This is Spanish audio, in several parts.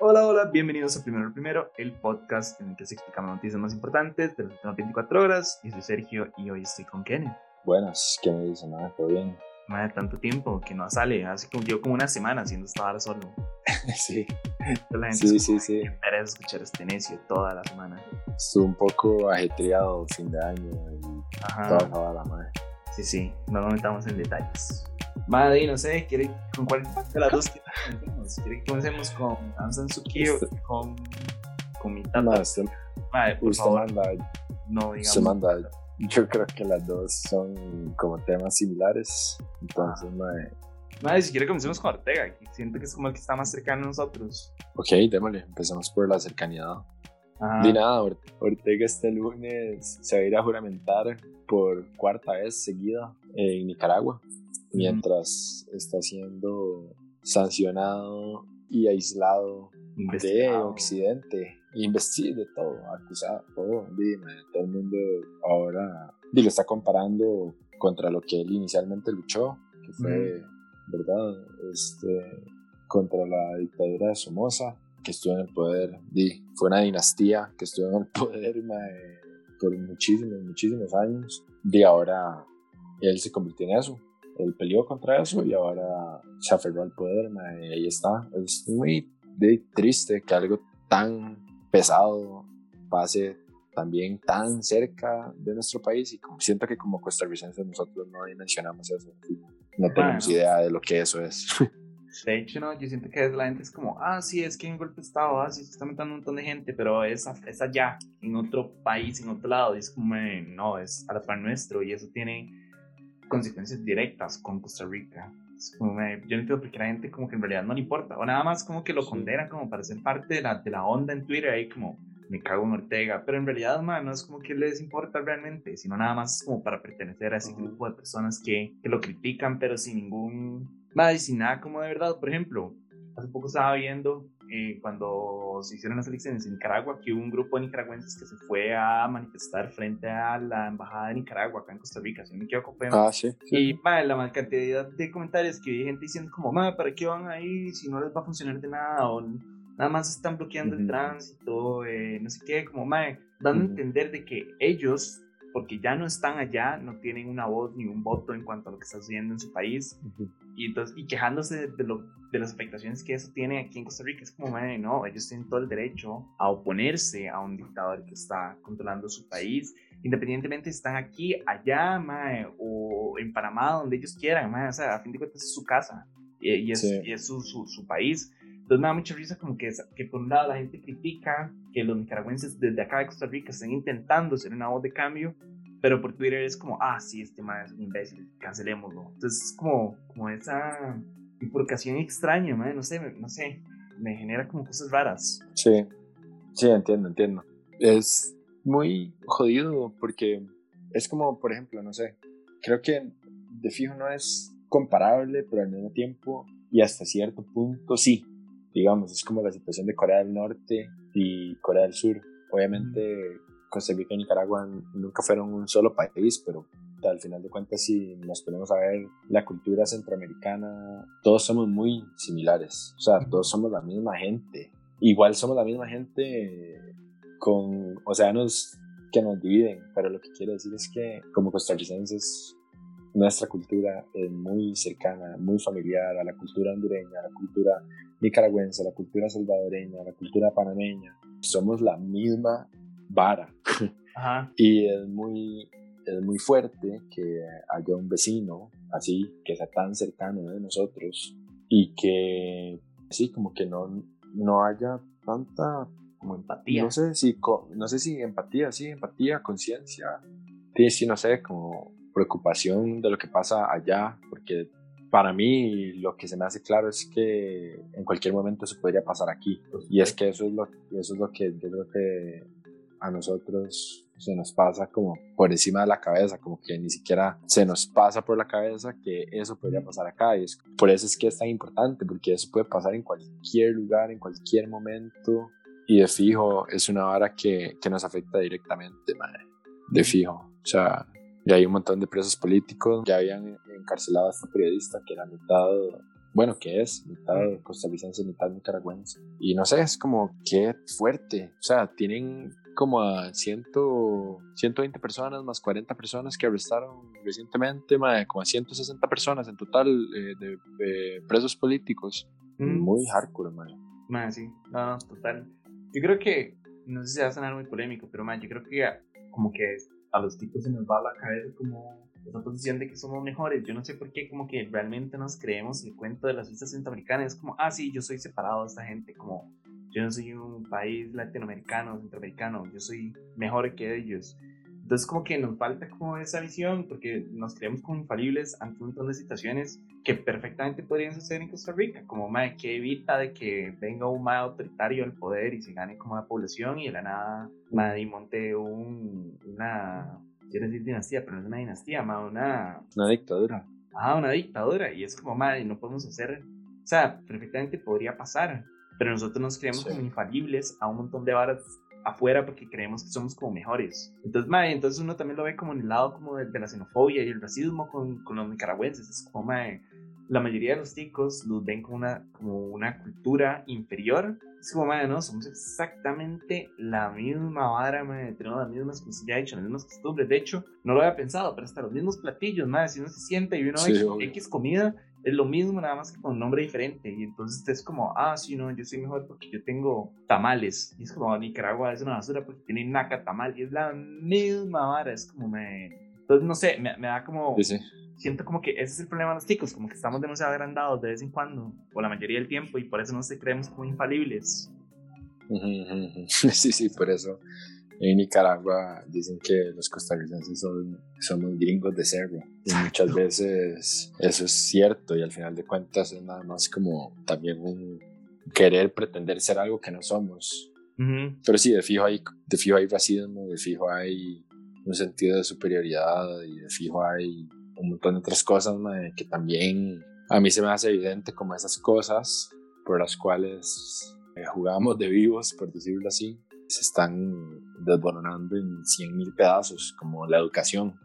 Hola, hola, bienvenidos a Primero Primero, el podcast en el que se explican las noticias más importantes de las últimas 24 horas. Yo soy Sergio y hoy estoy con Kenny. Buenas, ¿qué me dicen? ¿Nada? ¿Todo bien? Más de tanto tiempo que no sale, hace como yo como una semana haciendo esta hora solo. sí. La gente Sí, sí, sí. "Ay, qué pereza escuchar este necio toda la semana. Estuve un poco ajetreado fin de año y Ajá. toda vara, madre. Sí, sí, no nos metamos en detalles. Madre, no sé, ¿quiere con cuál de las dos comencemos? ¿Quiere que comencemos con Aung San Suu Kyi o con, con mi tata? Más, usted, Madre, por usted favor, manda, no digamos. usted manda. Yo creo que las dos son como temas similares. Entonces, madre. Madre, si quiere comencemos con Ortega, que siento que es como el que está más cercano a nosotros. Ok, démosle. Empezamos por la cercanía. Ajá. Di nada, Or- Ortega este lunes se va a ir a juramentar por cuarta vez seguida en Nicaragua, mientras está siendo sancionado y aislado de. Occidente, investido de todo, acusado, todo, dime, todo el mundo ahora y lo está comparando contra lo que él inicialmente luchó, que fue, ¿verdad? Este, contra la dictadura de Somoza, que estuvo en el poder, di, fue una dinastía que estuvo en el poder mae, por muchísimos, muchísimos años, y ahora él se convirtió en eso. Él peleó contra eso y ahora se aferró al poder, y ahí está. Es muy triste que algo tan pesado pase también tan cerca de nuestro país y como siento que como costarricenses nosotros no dimensionamos eso, no tenemos Bueno. idea de lo que eso es. De hecho, no, yo siento que la gente es como, ah, sí, es que hay un golpe de estado, ah, sí, se está matando un montón de gente, pero es, es allá, en otro país, en otro lado, y es como, no, es a la par nuestro, y eso tiene consecuencias directas con Costa Rica. Es como, yo no entiendo por qué la gente como que en realidad no le importa, o nada más como que lo Sí. condenan como para ser parte de la, de la onda en Twitter, ahí como, me cago en Ortega, pero en realidad, man, no es como que les importa realmente, sino nada más como para pertenecer a ese Ujú. grupo de personas que, que lo critican, pero sin ningún, madre, sin nada como de verdad. Por ejemplo, hace poco estaba viendo eh, cuando se hicieron las elecciones en Nicaragua que hubo un grupo de nicaragüenses que se fue a manifestar frente a la embajada de Nicaragua acá en Costa Rica, si no me equivoco, Ah, sí. sí. y madre, la cantidad de comentarios que vi gente diciendo como, madre, ¿para qué van ahí si no les va a funcionar de nada? O nada más están bloqueando el tránsito, eh, no sé qué, como, madre, dando a entender de que ellos, porque ya no están allá, no tienen una voz ni un voto en cuanto a lo que está sucediendo en su país. Y, entonces, y quejándose de, lo, de las afectaciones que eso tiene aquí en Costa Rica, es como, madre, no, ellos tienen todo el derecho a oponerse a un dictador que está controlando su país, independientemente si están aquí, allá, mae, o en Panamá, donde ellos quieran, mae, o sea, a fin de cuentas es su casa y, y es, Sí. y es su, su, su país. Entonces me da mucha risa como que, que por un lado la gente critica que los nicaragüenses desde acá de Costa Rica estén intentando ser una voz de cambio, pero por Twitter es como, ah, sí, este man es un imbécil, cancelémoslo. Entonces es como, como esa bifurcación extraña, mae, no sé, no sé, me genera como cosas raras. Sí, sí, entiendo, entiendo. Es muy jodido porque es como, por ejemplo, no sé, creo que de fijo no es comparable, pero al mismo tiempo y hasta cierto punto sí. Digamos, es como la situación de Corea del Norte y Corea del Sur. Obviamente, Costa Rica y Nicaragua nunca fueron un solo país, pero al final de cuentas, si nos ponemos a ver la cultura centroamericana, todos somos muy similares. O sea, todos somos la misma gente. Igual somos la misma gente con océanos que nos dividen, pero lo que quiero decir es que como costarricenses nuestra cultura es muy cercana, muy familiar a la cultura hondureña, a la cultura nicaragüense, a la cultura salvadoreña, a la cultura panameña. Somos la misma vara Ajá. y es muy, es muy fuerte que haya un vecino así, que sea tan cercano de nosotros y que sí, como que no, no haya tanta Como empatía. no sé si, no sé si empatía, sí, empatía, conciencia. Sí, sí, no sé, como preocupación de lo que pasa allá, porque para mí lo que se me hace claro es que en cualquier momento eso podría pasar aquí. Y es que eso es lo, eso es lo que yo creo que a nosotros se nos pasa como por encima de la cabeza, como que ni siquiera se nos pasa por la cabeza que eso podría pasar acá. Y es, por eso es que es tan importante, porque eso puede pasar en cualquier lugar, en cualquier momento. Y de fijo, es una vara que, que nos afecta directamente, madre. De fijo. O sea, ya hay un montón de presos políticos, ya habían encarcelado a este periodista que la mitad bueno, que es mitad costarricense, mitad nicaragüense. Y no sé, es como qué fuerte. O sea, tienen como a 100, 120 personas más 40 personas que arrestaron recientemente, como a 160 personas en total eh, de, presos políticos. Mm. Muy hardcore, man. sí, no, total. Yo creo que, no sé si va a sonar muy polémico, pero man, yo creo que como que a los tipos se nos va a la cabeza como esa posición de que somos mejores. Yo no sé por qué, como que realmente nos creemos el cuento de las vistas centroamericanas. Es como, ah, sí, yo soy separado de esta gente, como yo no soy un país latinoamericano, centroamericano, yo soy mejor que ellos. Entonces como que nos falta como esa visión porque nos creemos como infalibles ante un montón de situaciones que perfectamente podrían suceder en Costa Rica, como mae, que evita de que venga un mae autoritario al poder y se gane como la población y de la nada mae, monte un, una, quiero decir dinastía, pero no es una dinastía, mae, una... Una dictadura. Ah, una dictadura y es como mae, no podemos hacer, o sea, perfectamente podría pasar, pero nosotros nos creemos como infalibles a un montón de varas afuera porque creemos que somos como mejores. Entonces, mae, entonces uno también lo ve como en el lado como de, la xenofobia y el racismo con, con, los nicaragüenses. Es como, mae, la mayoría de los ticos los ven como una, como una cultura inferior. Es como, mae, no, somos exactamente la misma vara, mae, tenemos las mismas, como ya he dicho, las mismas costumbres. De hecho, no lo había pensado, pero hasta los mismos platillos, mae, si uno se siente y uno ve X comida, es lo mismo, nada más que con nombre diferente. Y entonces es como, ah, sí, no, yo soy mejor porque yo tengo tamales. Y es como, Nicaragua es una basura porque tiene naca tamal. Y es la misma vara, es como me. Entonces, no sé, me, me da como. Sí, Siento como que ese es el problema de los ticos, como que estamos demasiado agrandados de vez en cuando, o la mayoría del tiempo, y por eso no se creemos como infalibles. Sí, sí, por eso en Nicaragua dicen que los costarricenses son, somos gringos de cerro y muchas veces eso es cierto y al final de cuentas es nada más como también un querer pretender ser algo que no somos. Pero sí, de fijo, hay, de fijo hay racismo, de fijo hay un sentido de superioridad y de fijo hay un montón de otras cosas que también a mí se me hace evidente como esas cosas por las cuales eh, jugamos de vivos, por decirlo así, se están desboronando en 100 mil pedazos, como la educación,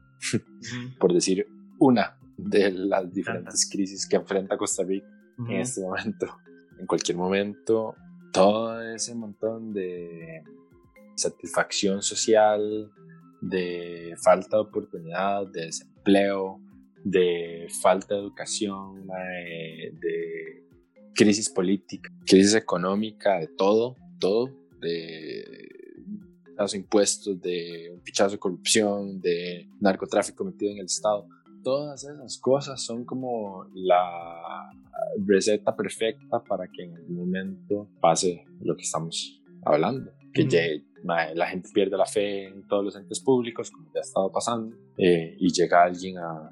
por decir una de las diferentes crisis que enfrenta Costa Rica en este momento. En cualquier momento, todo ese montón de satisfacción social, de falta de oportunidad, de desempleo, de falta de educación, de crisis política, crisis económica, de todo, todo de los impuestos, de un pichazo de corrupción, de narcotráfico metido en el Estado. Todas esas cosas son como la receta perfecta para que en algún momento pase lo que estamos hablando. Que la gente pierde la fe en todos los entes públicos, como ya ha estado pasando, eh, y llega alguien a,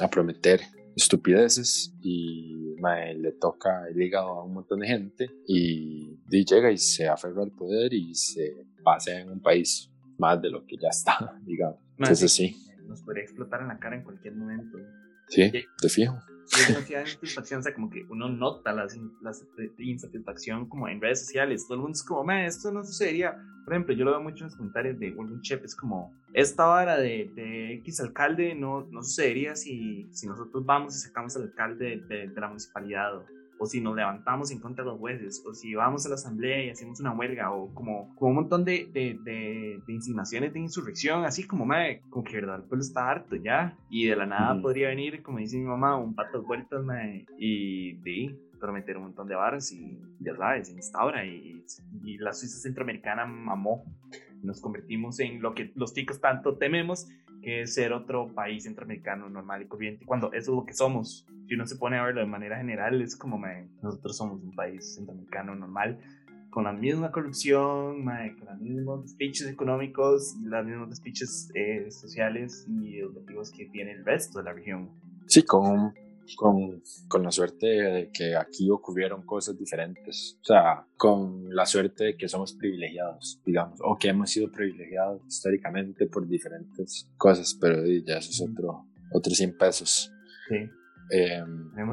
a prometer estupideces y le toca el hígado a un montón de gente y, llega y se aferra al poder y se pasa en un país más de lo que ya está, digamos. Entonces sí. Nos podría explotar en la cara en cualquier momento. Sí, te fijo y demasiada insatisfacción, o sea, como que uno nota la, insatisfacción como en redes sociales, todo el mundo es como, esto no sucedería. Por ejemplo, yo lo veo mucho en los comentarios de algún chef, es como, esta vara de, de X alcalde no, no sucedería si, si nosotros vamos y sacamos al alcalde de, de la municipalidad o si nos levantamos en contra de los jueces, o si vamos a la asamblea y hacemos una huelga, o como, como un montón de, de, de, de insinuaciones de insurrección, así como, madre, como que verdad el pueblo está harto ya, y de la nada podría venir, como dice mi mamá, un pato vueltas, madre, y de prometer un montón de barras y ya sabes, se instaura y, y la Suiza centroamericana mamó. Nos convertimos en lo que los chicos tanto tememos, que ser otro país centroamericano normal y corriente, cuando eso es lo que somos. Si uno se pone a verlo de manera general, es como nosotros somos un país centroamericano normal, con la misma corrupción, con los mismos despiches económicos y los mismos despiches eh, sociales y educativos que tiene el resto de la región. Sí, con con, con, la suerte de que aquí ocurrieron cosas diferentes, o sea, con la suerte de que somos privilegiados, digamos, o que hemos sido privilegiados históricamente por diferentes cosas, pero ya eso es otro, otros 100 pesos. Sí. Eh,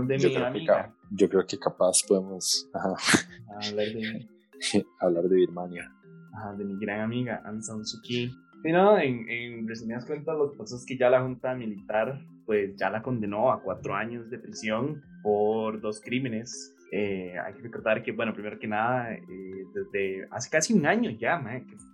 de yo, creo que, yo creo que capaz podemos hablar, de... hablar de Birmania. Ajá, de mi gran amiga Aung San Suu Kyi. Sí, no, en, en resumidas cuentas, lo que pasó es que ya la junta militar pues ya la condenó a cuatro años de prisión por dos crímenes. Eh, hay que recordar que, bueno, primero que nada, eh, desde hace casi un año ya,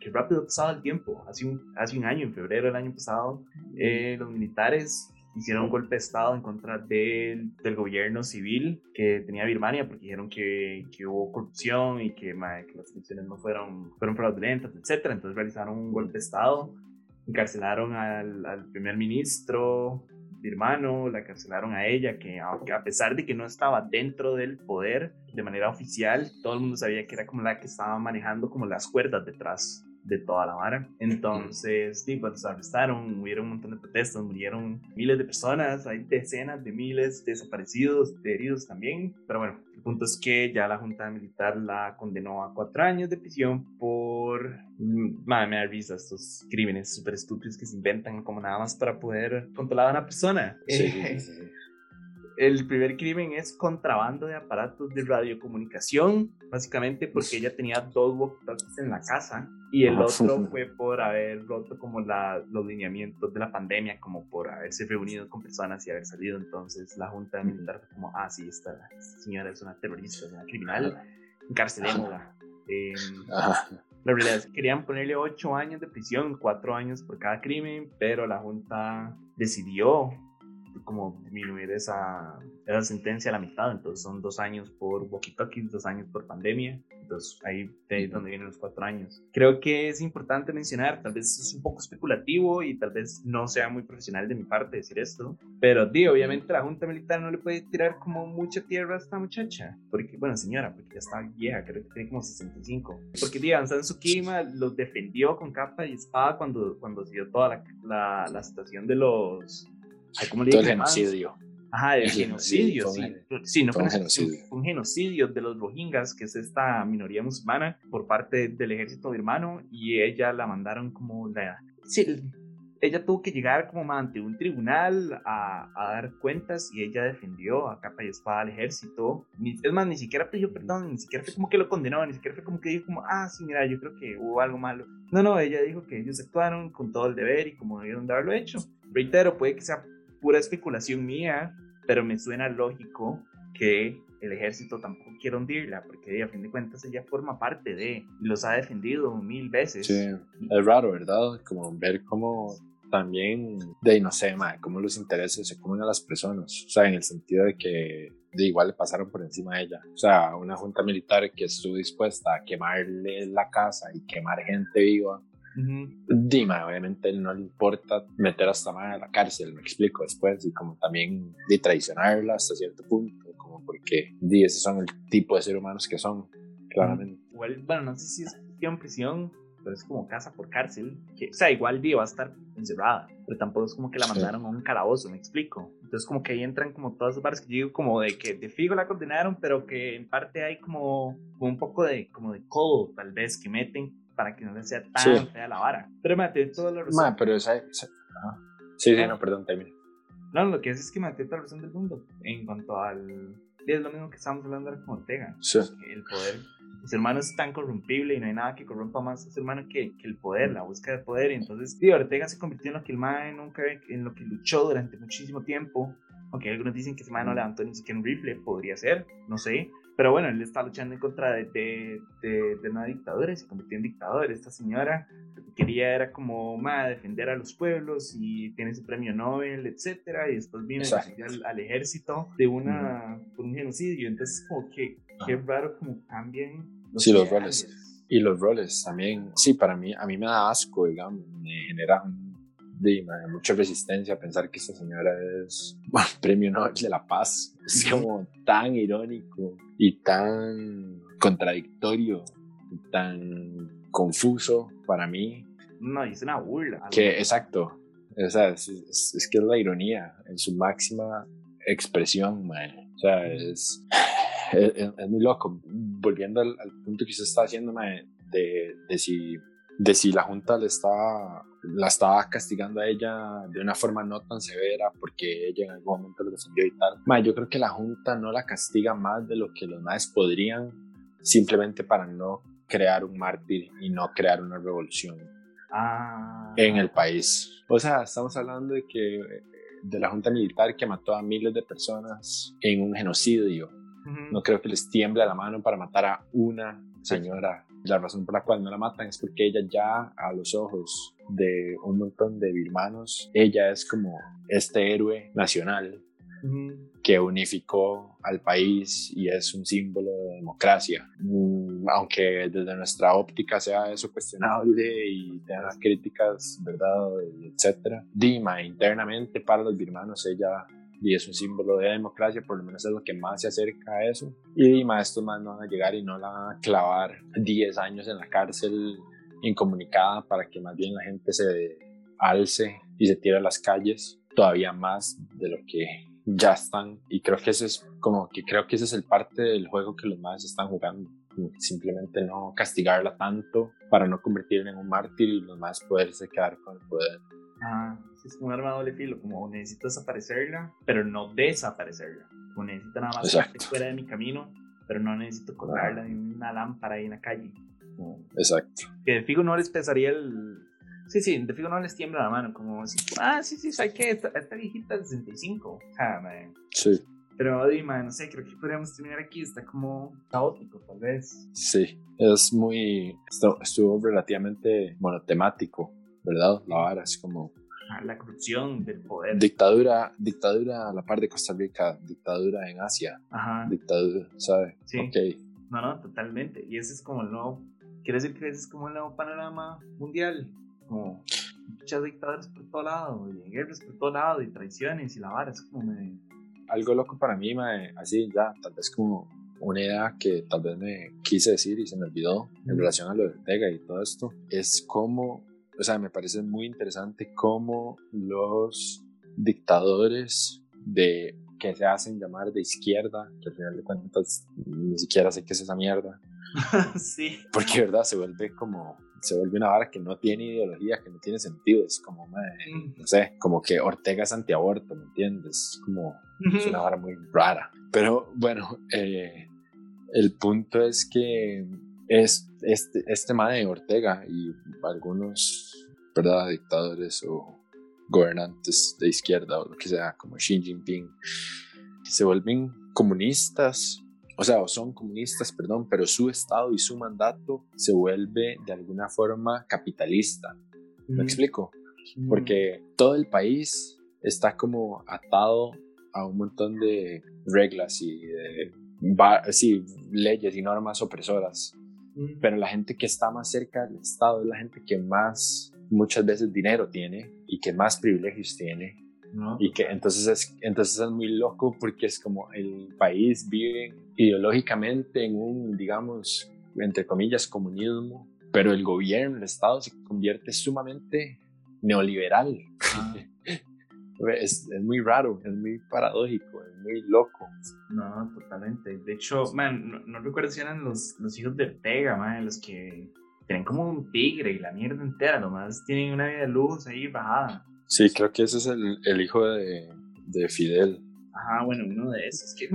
que, rápido ha pasado el tiempo, hace un, hace un año, en febrero del año pasado, eh, los militares hicieron un golpe de Estado en contra del, del, gobierno civil que tenía Birmania porque dijeron que, que hubo corrupción y que, que, las elecciones no fueron, fueron fraudulentas, etc. Entonces realizaron un golpe de Estado, encarcelaron al, al primer ministro, hermano, la cancelaron a ella, que a pesar de que no estaba dentro del poder de manera oficial, todo el mundo sabía que era como la que estaba manejando como las cuerdas detrás de toda la vara. Entonces, sí, pues arrestaron, hubieron un montón de protestas, murieron miles de personas, hay decenas de miles desaparecidos, de heridos también. Pero bueno, el punto es que ya la Junta Militar la condenó a cuatro años de prisión por... Mm, madre, me da risa estos crímenes súper estúpidos que se inventan como nada más para poder controlar a una persona. Sí, sí, sí. El primer crimen es contrabando de aparatos de radiocomunicación, básicamente porque ella tenía dos walkie en la casa y el otro fue por haber roto como la, los lineamientos de la pandemia, como por haberse reunido con personas y haber salido. Entonces la Junta Militar fue como, ah, sí, esta, señora es una terrorista, es una criminal, encarcelémosla. Eh, la realidad es que querían ponerle ocho años de prisión, cuatro años por cada crimen, pero la Junta decidió como disminuir esa, esa sentencia a la mitad, entonces son dos años por walkie-talkies, dos años por pandemia, entonces ahí es donde vienen los cuatro años. Creo que es importante mencionar, tal vez es un poco especulativo y tal vez no sea muy profesional de mi parte decir esto, pero di, obviamente la Junta Militar no le puede tirar como mucha tierra a esta muchacha, porque, bueno, señora, porque ya está vieja, creo que tiene como 65, porque di, Aung su Kyi los defendió con capa y espada cuando, cuando se dio toda la, la, la situación de los ¿Cómo le Todo el genocidio. Ajá, el, genocidio, sí. sí no fue un genocidio. un genocidio de los Rohingyas, que es esta minoría musulmana, por parte del ejército birmano, y ella la mandaron como la... Sí, ella tuvo que llegar como ante un tribunal a, a, dar cuentas y ella defendió a capa y espada al ejército. es más, ni siquiera pidió perdón, ni siquiera fue como que lo condenó, ni siquiera fue como que dijo como, ah, sí, mira, yo creo que hubo algo malo. No, no, ella dijo que ellos actuaron con todo el deber y como debieron de haberlo hecho. Reitero, puede que sea pura especulación mía, pero me suena lógico que el ejército tampoco quiera hundirla, porque a fin de cuentas ella forma parte de, los ha defendido mil veces. Sí, es raro, ¿verdad? Como ver cómo también, de no sé, ma, cómo los intereses se comen a las personas, o sea, en el sentido de que de igual le pasaron por encima de ella, o sea, una junta militar que estuvo dispuesta a quemarle la casa y quemar gente viva Dima, obviamente no le importa meter a esta madre a la cárcel, me explico después, y como también de traicionarla hasta cierto punto, como porque di, esos son el tipo de seres humanos que son, claramente. Igual, bueno, no sé si es cuestión prisión, pero es como casa por cárcel, que, o sea, igual di va a estar encerrada, pero tampoco es como que la mandaron a un calabozo, me explico. Entonces como que ahí entran como todas las barras que yo digo como de que de figo la condenaron, pero que en parte hay como, como un poco de, como de codo, tal vez, que meten para que no le sea tan fea la vara. Pero mate todo lo razón. pero esa, Sí, sí, no, perdón, termina. No, lo que es es que mate toda la razón del mundo en cuanto al. Es lo mismo que estamos hablando ahora con Ortega. Sí. El poder. El ser humano es tan corrompible y no hay nada que corrompa más al ser humano que, que el poder, la búsqueda de poder. Y entonces, tío, Ortega se convirtió en lo que el MAE nunca, en lo que luchó durante muchísimo tiempo. Aunque algunos dicen que ese MAE no levantó ni siquiera un rifle, podría ser, no sé. Pero bueno, él está luchando en contra de, de, de, una dictadura y se convirtió en dictador. Esta señora lo que quería era como más defender a los pueblos y tiene su premio Nobel, etcétera, y después viene al, al, ejército de una, por un genocidio. Entonces, como que qué raro como cambian los, sí, los roles. Y los roles también, sí, para mí, a mí me da asco, digamos, me genera de, mucha resistencia a pensar que esta señora es bueno, premio Nobel de la Paz. Es como tan irónico y tan contradictorio y tan confuso para mí. No, es una burla. Que, exacto. O sea, es, es, que es la ironía en su máxima expresión, O sea, es, es, muy loco. Volviendo al, punto que usted está haciendo, de, de si de si la Junta le estaba, la estaba castigando a ella de una forma no tan severa porque ella en algún momento lo defendió y tal. Ma, yo creo que la Junta no la castiga más de lo que los más podrían simplemente para no crear un mártir y no crear una revolución ah. en el país. O sea, estamos hablando de que de la junta militar que mató a miles de personas en un genocidio. No creo que les tiemble la mano para matar a una señora. La razón por la cual no la matan es porque ella ya a los ojos de un montón de birmanos, ella es como este héroe nacional que unificó al país y es un símbolo de democracia. Mm, aunque desde nuestra óptica sea eso cuestionable y tenga críticas, ¿verdad? Etcétera. Dima, internamente para los birmanos, ella y es un símbolo de democracia, por lo menos es lo que más se acerca a eso. Y Dima, estos más no van a llegar y no la van a clavar 10 años en la cárcel incomunicada para que más bien la gente se alce y se tire a las calles todavía más de lo que ya están y creo que ese es como que creo que ese es el parte del juego que los más están jugando simplemente no castigarla tanto para no convertirla en un mártir y los más poderse quedar con el poder ah es como un arma doble filo como necesito desaparecerla pero no desaparecerla como necesito nada más que fuera de mi camino pero no necesito colgarla en una lámpara ahí en la calle exacto que de fijo no les pesaría el Sí, sí, de fijo no les tiembla la mano, como así, ah, sí, sí, ¿sabes qué? Esta, esta viejita es 65. O sea, man. Sí. Pero, dime, no sé, creo que podríamos terminar aquí, está como caótico, tal vez. Sí, es muy, estuvo, estuvo relativamente monotemático, ¿verdad? La vara es como... Ah, la corrupción del poder. Dictadura, dictadura a la par de Costa Rica, dictadura en Asia. Ajá. Dictadura, ¿sabes? Sí. Ok. No, no, totalmente. Y ese es como el nuevo, quiere decir que ese es como el nuevo panorama mundial como muchas dictaduras por todo lado, y guerras por todo lado, y traiciones y la vara, es como me... Algo loco para mí, así ya, tal vez como una idea que tal vez me quise decir y se me olvidó en relación a lo de Ortega y todo esto, es como, o sea, me parece muy interesante cómo los dictadores de que se hacen llamar de izquierda, que al final de cuentas ni siquiera sé qué es esa mierda. sí. Porque, ¿verdad? Se vuelve como se vuelve una vara que no tiene ideología, que no tiene sentido. Es como, no sé, como que Ortega es antiaborto, ¿me entiendes? Es como es una vara muy rara. Pero bueno, eh, el punto es que es, este, este de Ortega y algunos, ¿verdad? Dictadores o gobernantes de izquierda o lo que sea, como Xi Jinping, se vuelven comunistas o sea, o son comunistas, perdón, pero su Estado y su mandato se vuelve de alguna forma capitalista. ¿Me explico? Porque todo el país está como atado a un montón de reglas y de sí, leyes y normas opresoras. Pero la gente que está más cerca del Estado es la gente que más, muchas veces, dinero tiene y que más privilegios tiene y que entonces es, entonces es muy loco porque es como el país vive ideológicamente en un, digamos, entre comillas, comunismo, pero el gobierno, el Estado se convierte sumamente neoliberal. Ah. es, es, muy raro, es muy paradójico, es muy loco. No, totalmente. De hecho, man, no, recuerdo si eran los, los hijos de Ortega, man, los que tienen como un tigre y la mierda entera, nomás tienen una vida de luz ahí bajada. Sí, creo que ese es el, el hijo de, de, Fidel. Ajá, bueno, uno de esos. Que,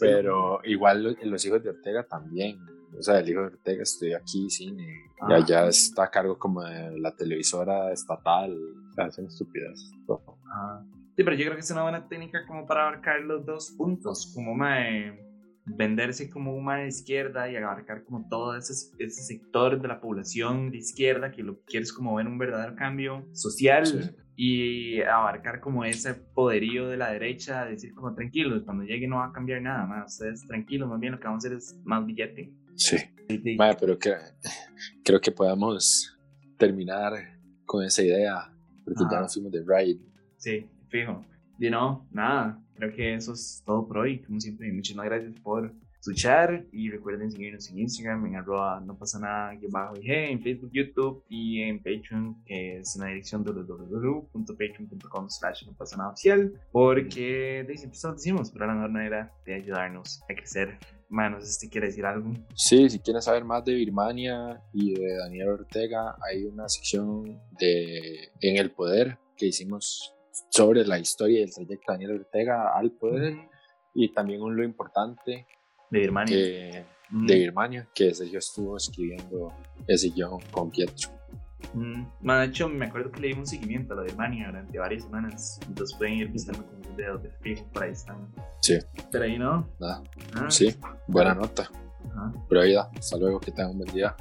Pero igual los hijos de Ortega también. O sea, el hijo de Ortega estudia aquí cine y ah. allá está a cargo como de la televisora estatal. O sea, hacen estupidez. Ajá. Sí, pero yo creo que es una buena técnica como para abarcar los dos puntos. Como mae, venderse como una de izquierda y abarcar como todo ese, ese sector de la población de izquierda que lo que quiere es como ver un verdadero cambio social y abarcar como ese poderío de la derecha, decir como tranquilos, cuando llegue no va a cambiar nada más, ustedes tranquilos, más bien lo que vamos a hacer es más billete. Sí, Vaya, pero que, creo que podamos terminar con esa idea, porque ya nos fuimos de ride. Sí, fijo. Y no, nada, creo que eso es todo por hoy, como siempre, muchísimas gracias por escuchar y recuerden seguirnos en Instagram en arroba no pasa nada bajo IG, en Facebook, YouTube y en Patreon que es en la dirección www.patreon.com slash no pasa nada oficial porque de siempre lo decimos pero la mejor manera de ayudarnos a crecer Manos, ¿este quiere decir algo? Sí, si quieren saber más de Birmania y de Daniel Ortega, hay una sección de En el Poder que hicimos sobre la historia del trayecto de Daniel Ortega al poder y también un lo importante de Birmania. Que, De Birmania, que Sergio estuvo escribiendo ese guion con Pietro. Ma, de hecho, me acuerdo que le dimos un seguimiento a lo de Mania durante varias semanas. Entonces pueden ir buscando como los videos de fijo, por ahí están. Sí. Pero ahí no. Nada. Ah, Sí, buena nota. ajá. Pero ahí da. Hasta luego, que tengan un buen día.